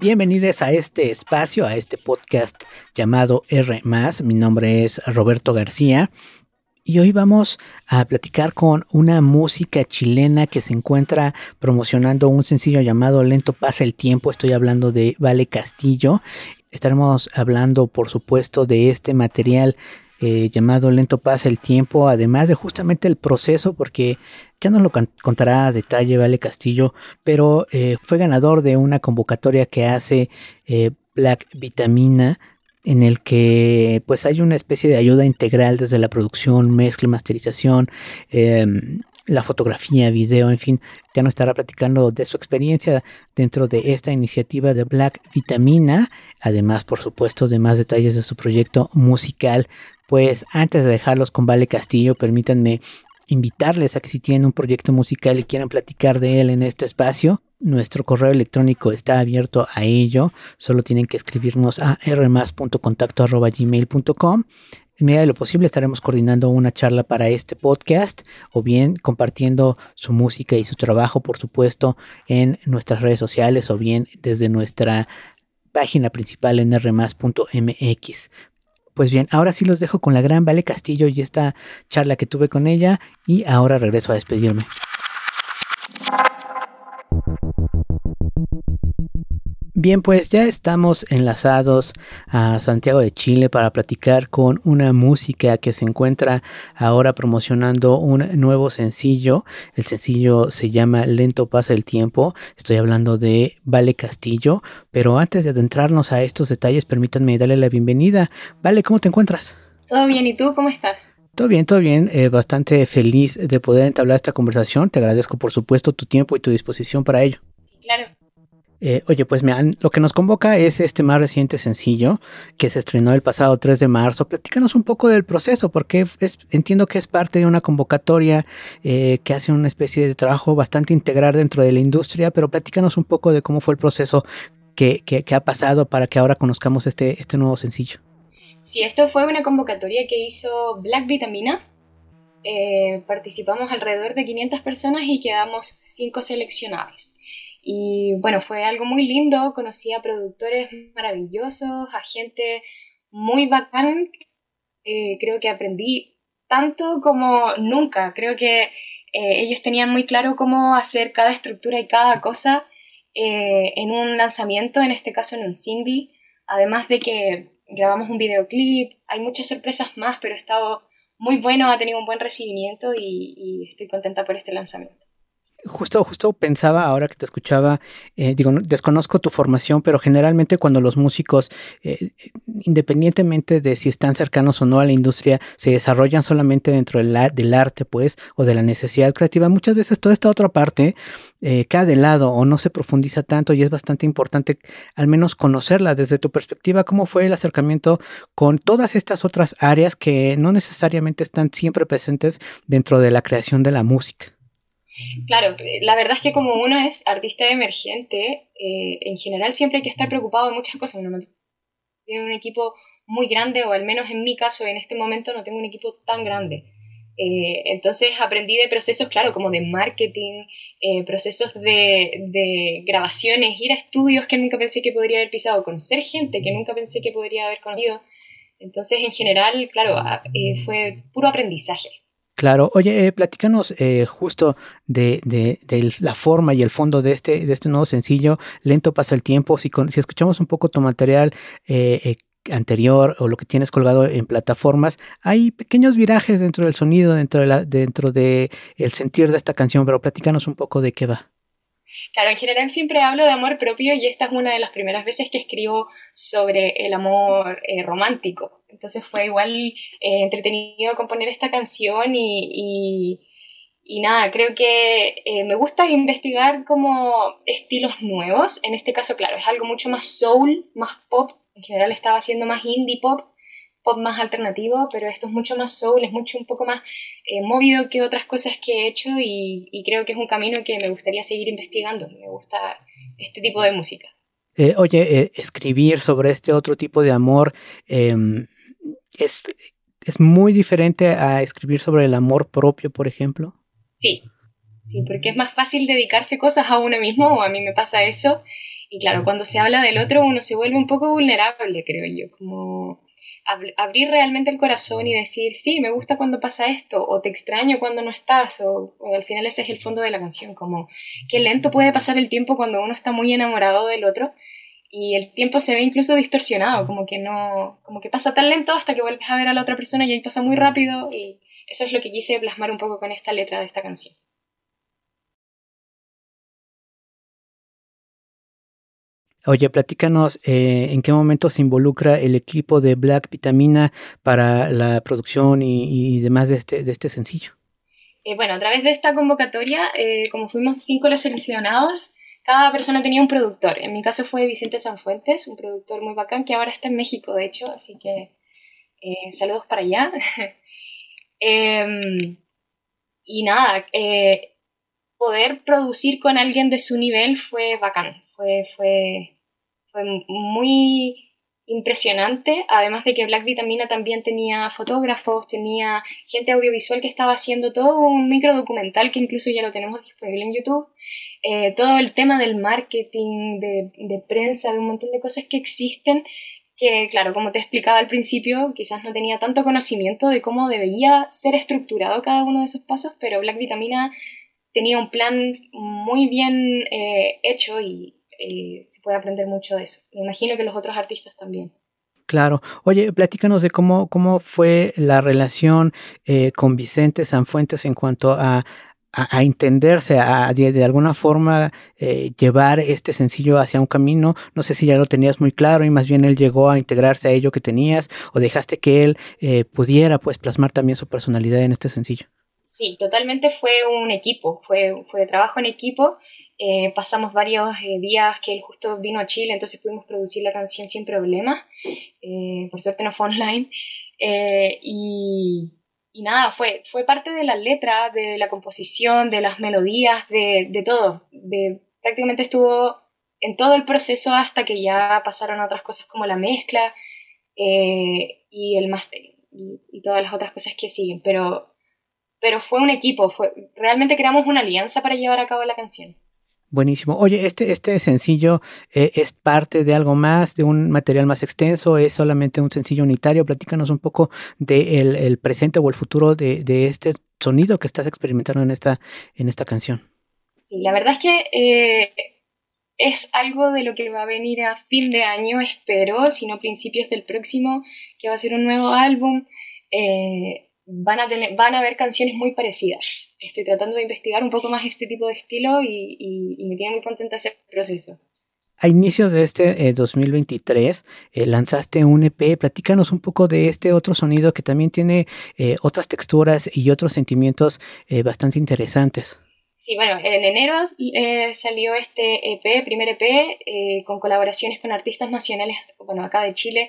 Bienvenidos a este espacio, a este podcast llamado R. Mi nombre es Roberto García y hoy vamos a platicar con una música chilena que se encuentra promocionando un sencillo llamado Lento pasa el tiempo. Estoy hablando de Vale Castillo. Estaremos hablando, por supuesto, de este material eh, llamado Lento pasa el tiempo, además de justamente el proceso, porque ya nos lo contará a detalle Vale Castillo, pero eh, fue ganador de una convocatoria que hace eh, Black Vitamina en el que pues hay una especie de ayuda integral desde la producción, mezcla, masterización, em, la fotografía, video, en fin, ya nos estará platicando de su experiencia dentro de esta iniciativa de Black Vitamina, además por supuesto de más detalles de su proyecto musical. Pues antes de dejarlos con Vale Castillo, permítanme invitarles a que si tienen un proyecto musical y quieren platicar de él en este espacio, nuestro correo electrónico está abierto a ello. Solo tienen que escribirnos a rmas.contacto.gmail.com. En medida de lo posible estaremos coordinando una charla para este podcast o bien compartiendo su música y su trabajo, por supuesto, en nuestras redes sociales o bien desde nuestra página principal en rmas.mx. Pues bien, ahora sí los dejo con la gran Vale Castillo y esta charla que tuve con ella y ahora regreso a despedirme. Bien, pues ya estamos enlazados a Santiago de Chile para platicar con una música que se encuentra ahora promocionando un nuevo sencillo. El sencillo se llama Lento pasa el tiempo. Estoy hablando de Vale Castillo, pero antes de adentrarnos a estos detalles, permítanme darle la bienvenida. Vale, ¿cómo te encuentras? Todo bien, ¿y tú cómo estás? Todo bien, todo bien. Eh, bastante feliz de poder entablar esta conversación. Te agradezco, por supuesto, tu tiempo y tu disposición para ello. Eh, oye, pues me lo que nos convoca es este más reciente sencillo que se estrenó el pasado 3 de marzo. Platícanos un poco del proceso, porque es, entiendo que es parte de una convocatoria eh, que hace una especie de trabajo bastante integral dentro de la industria, pero platícanos un poco de cómo fue el proceso que, ha pasado para que ahora conozcamos este, este nuevo sencillo. Sí, esto fue una convocatoria que hizo Black Vitamina. Eh, participamos alrededor de 500 personas y quedamos 5 seleccionados. Y bueno, fue algo muy lindo, conocí a productores maravillosos, a gente muy bacán. Eh, creo que aprendí tanto como nunca. Creo que eh, ellos tenían muy claro cómo hacer cada estructura y cada cosa eh, en un lanzamiento, en este caso en un single. Además de que grabamos un videoclip, hay muchas sorpresas más, pero ha estado muy bueno, ha tenido un buen recibimiento y estoy contenta por este lanzamiento. Justo, justo pensaba ahora que te escuchaba, eh, digo, desconozco tu formación, pero generalmente cuando los músicos, eh, independientemente de si están cercanos o no a la industria, se desarrollan solamente dentro del, del arte, pues, o de la necesidad creativa, muchas veces toda esta otra parte eh, cae de lado o no se profundiza tanto y es bastante importante al menos conocerla desde tu perspectiva, cómo fue el acercamiento con todas estas otras áreas que no necesariamente están siempre presentes dentro de la creación de la música. Claro, la verdad es que como uno es artista emergente, eh, en general siempre hay que estar preocupado de muchas cosas. No tiene un equipo muy grande, o al menos en mi caso, en este momento no tengo un equipo tan grande. Eh, entonces aprendí de procesos, claro, como de marketing, eh, procesos de, de, grabaciones, ir a estudios que nunca pensé que podría haber pisado, conocer gente que nunca pensé que podría haber conocido. Entonces, en general, claro, fue puro aprendizaje. Claro, oye, eh, platícanos eh, justo de, de, la forma y el fondo de este, de este nuevo sencillo, Lento pasa el tiempo, si, si escuchamos un poco tu material eh, anterior o lo que tienes colgado en plataformas, hay pequeños virajes dentro del sonido, dentro de, dentro de el sentir de esta canción, pero platícanos un poco de qué va. Claro, en general siempre hablo de amor propio y esta es una de las primeras veces que escribo sobre el amor romántico. Entonces fue igual eh, entretenido componer esta canción y, y, nada, creo que eh, me gusta investigar como estilos nuevos. En este caso, claro, es algo mucho más soul, más pop. En general estaba haciendo más indie pop, pop más alternativo, pero esto es mucho más soul, es mucho un poco más eh, movido que otras cosas que he hecho y, y, creo que es un camino que me gustaría seguir investigando. Me gusta este tipo de música. oye, escribir sobre este otro tipo de amor, em, es, es muy diferente a escribir sobre el amor propio, por ejemplo. Sí, sí, porque es más fácil dedicarse cosas a uno mismo, o a mí me pasa eso, Y claro, cuando se habla del otro uno se vuelve un poco vulnerable, creo yo, como abrir realmente el corazón y decir, sí, me gusta cuando pasa esto, o te extraño cuando no estás, o, al final ese es el fondo de la canción, como qué lento puede pasar el tiempo cuando uno está muy enamorado del otro y el tiempo se ve incluso distorsionado, como que no, como que pasa tan lento hasta que vuelves a ver a la otra persona y ahí pasa muy rápido eso es lo que quise plasmar un poco con esta letra de esta canción. Oye, platícanos eh, en qué momento se involucra el equipo de Black Vitamina para la producción y, demás de este, este sencillo. Eh, bueno, a través de esta convocatoria, eh, como fuimos cinco los seleccionados, cada persona tenía un productor. En mi caso fue Vicente Sanfuentes, un productor muy bacán que ahora está en México, de hecho, así que saludos para allá. Em, y nada, poder producir con alguien de su nivel fue bacán, fue, fue, fue muy impresionante, además de que Black Vitamina también tenía fotógrafos, tenía gente audiovisual que estaba haciendo todo un micro documental que incluso ya lo tenemos disponible en YouTube, eh, todo el tema del marketing, de, de, prensa, de un montón de cosas que existen, que claro, como te explicaba al principio, quizás no tenía tanto conocimiento de cómo debía ser estructurado cada uno de esos pasos, pero Black Vitamina tenía un plan muy bien eh, hecho y, eh, se puede aprender mucho de eso. Me imagino que los otros artistas también. Claro. Oye, platícanos de cómo, cómo fue la relación eh, con Vicente Sanfuentes en cuanto a, a, entenderse, a, de, alguna forma llevar este sencillo hacia un camino. No sé si ya lo tenías muy claro y más bien él llegó a integrarse a ello que tenías o dejaste que él pudiera pues plasmar también su personalidad en este sencillo. Sí, totalmente fue un equipo, fue, fue trabajo en equipo. Eh, pasamos varios eh, días que él justo vino a Chile, entonces pudimos producir la canción sin problemas. Eh, por suerte no fue online. Y, y, nada, fue, fue parte de la letra, de la composición, de las melodías, de, de todo. De, prácticamente estuvo en todo el proceso hasta que ya pasaron otras cosas como la mezcla y el mastering y, y todas las otras cosas que siguen. Pero pero fue un equipo, fue, realmente creamos una alianza para llevar a cabo la canción. Buenísimo. Oye, este, este sencillo eh, es parte de algo más, de un material más extenso, es solamente un sencillo unitario. Platícanos un poco del de el presente o el futuro de, este sonido que estás experimentando en esta, en esta canción. Sí, la verdad es que eh, es algo de lo que va a venir a fin de año, espero, si no principios del próximo, que va a ser un nuevo álbum. Eh, van a, tener, van a haber canciones muy parecidas. Estoy tratando de investigar un poco más este tipo de estilo y, me tiene muy contenta ese proceso. A inicios de este 2023 eh, eh, lanzaste un EP. Platícanos un poco de este otro sonido que también tiene eh, otras texturas y otros sentimientos bastante interesantes. Sí, bueno, en enero salió este EP, primer EP, con colaboraciones con artistas nacionales, bueno, acá de Chile,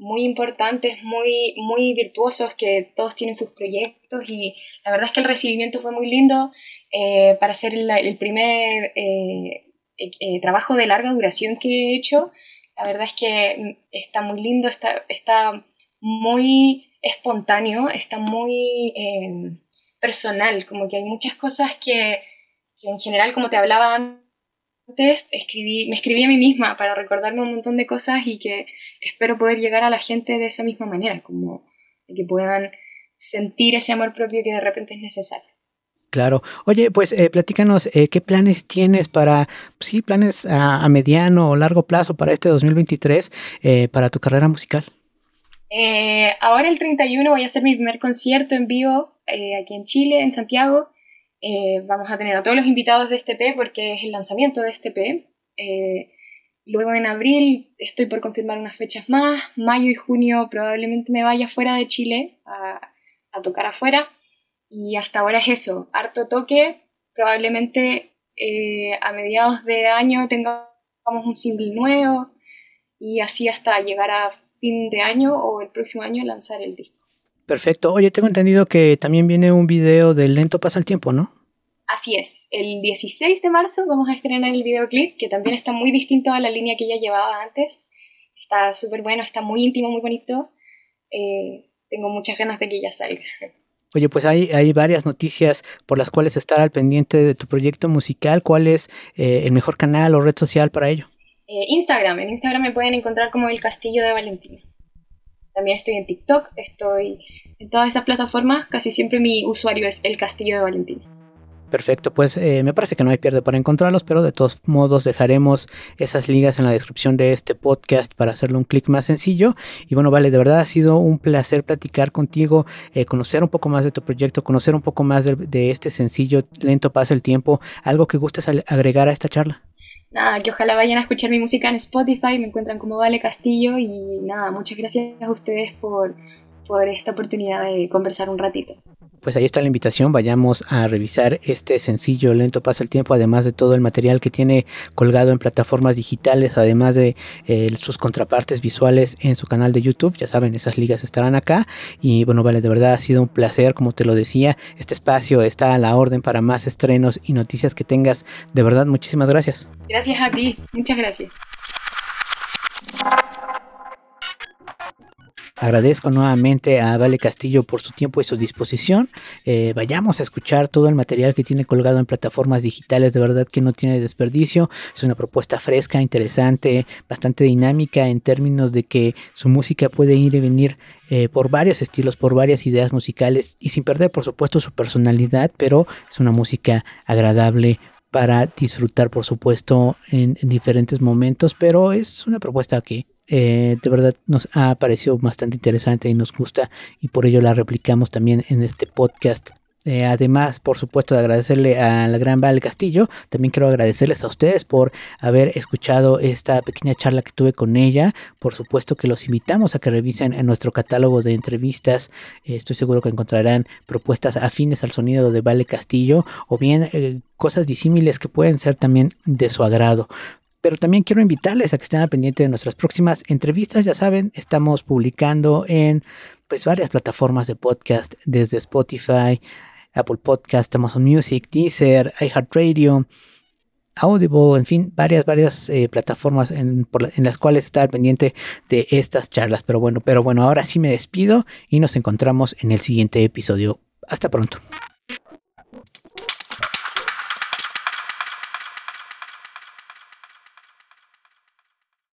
muy importantes, muy, muy virtuosos, que todos tienen sus proyectos y la verdad es que el recibimiento fue muy lindo eh, para ser el, primer eh, eh, trabajo de larga duración que he hecho. La verdad es que está muy lindo, está, está muy espontáneo, está muy personal, como que hay muchas cosas que, que en general, como te hablaba antes, escribí, me escribí a mí misma para recordarme un montón de cosas y que espero poder llegar a la gente de esa misma manera, como que puedan sentir ese amor propio que de repente es necesario. Claro. Oye, pues eh, platícanos, eh, ¿qué planes tienes para, sí, planes a, mediano o largo plazo para este 2023 eh, para tu carrera musical? ahora el 31 voy a hacer mi primer concierto en vivo aquí en Chile, en Santiago. Eh, vamos a tener a todos los invitados de este P porque es el lanzamiento de este P. Eh, luego en abril estoy por confirmar unas fechas más. Mayo y junio probablemente me vaya fuera de Chile a, tocar afuera. Y hasta ahora es eso, harto toque. Probablemente eh, a mediados de año tengamos un single nuevo y así hasta llegar a fin de año o el próximo año lanzar el disco. Perfecto. Oye, tengo entendido que también viene un video de Lento pasa el tiempo, ¿no? Así es. El 16 de marzo vamos a estrenar el videoclip, que también está muy distinto a la línea que ya llevaba antes. Está súper bueno, está muy íntimo, muy bonito. Eh, tengo muchas ganas de que ya salga. Oye, pues hay, hay varias noticias por las cuales estar al pendiente de tu proyecto musical. ¿Cuál es eh, el mejor canal o red social para ello? Eh, Instagram. En Instagram me pueden encontrar como El Castillo de Valentina. También estoy en TikTok, estoy en todas esas plataformas. Casi siempre mi usuario es El Castillo de Valentina. Perfecto, pues eh, me parece que no hay pierde para encontrarlos, pero de todos modos dejaremos esas ligas en la descripción de este podcast para hacerle un clic más sencillo. Y bueno, vale, de verdad ha sido un placer platicar contigo, eh, conocer un poco más de tu proyecto, conocer un poco más de, este sencillo Lento pasa el tiempo. ¿Algo que gustes agregar a esta charla? Nada, que ojalá vayan a escuchar mi música en Spotify, me encuentran como Vale Castillo y nada, muchas gracias a ustedes por, por esta oportunidad de conversar un ratito pues ahí está la invitación, vayamos a revisar este sencillo Lento Pasa el Tiempo, además de todo el material que tiene colgado en plataformas digitales, además de eh, sus contrapartes visuales en su canal de YouTube, ya saben, esas ligas estarán acá y bueno, vale, de verdad ha sido un placer, como te lo decía, este espacio está a la orden para más estrenos y noticias que tengas, de verdad, muchísimas gracias. Gracias a ti, muchas gracias. Agradezco nuevamente a Vale Castillo por su tiempo y su disposición. Eh, vayamos a escuchar todo el material que tiene colgado en plataformas digitales, de verdad que no tiene desperdicio. Es una propuesta fresca, interesante, bastante dinámica en términos de que su música puede ir y venir eh, por varios estilos, por varias ideas musicales y sin perder por supuesto su personalidad, pero es una música agradable para disfrutar por supuesto en diferentes momentos, pero es una propuesta que eh, de verdad nos ha parecido bastante interesante y nos gusta y por ello la replicamos también en este podcast. Eh, además, por supuesto, de agradecerle a la Gran Val Castillo, también quiero agradecerles a ustedes por haber escuchado esta pequeña charla que tuve con ella. Por supuesto que los invitamos a que revisen en nuestro catálogo de entrevistas. Eh, estoy seguro que encontrarán propuestas afines al sonido de Vale Castillo o bien cosas disímiles que pueden ser también de su agrado. Pero también quiero invitarles a que estén al pendiente de nuestras próximas entrevistas. Ya saben, estamos publicando en pues varias plataformas de podcast, desde Spotify, Apple Podcast, Amazon Music, Deezer, iHeartRadio, Audible, en fin, varias, varias eh, plataformas en, en, las cuales está al pendiente de estas charlas. Pero bueno, pero bueno, ahora sí me despido y nos encontramos en el siguiente episodio. Hasta pronto.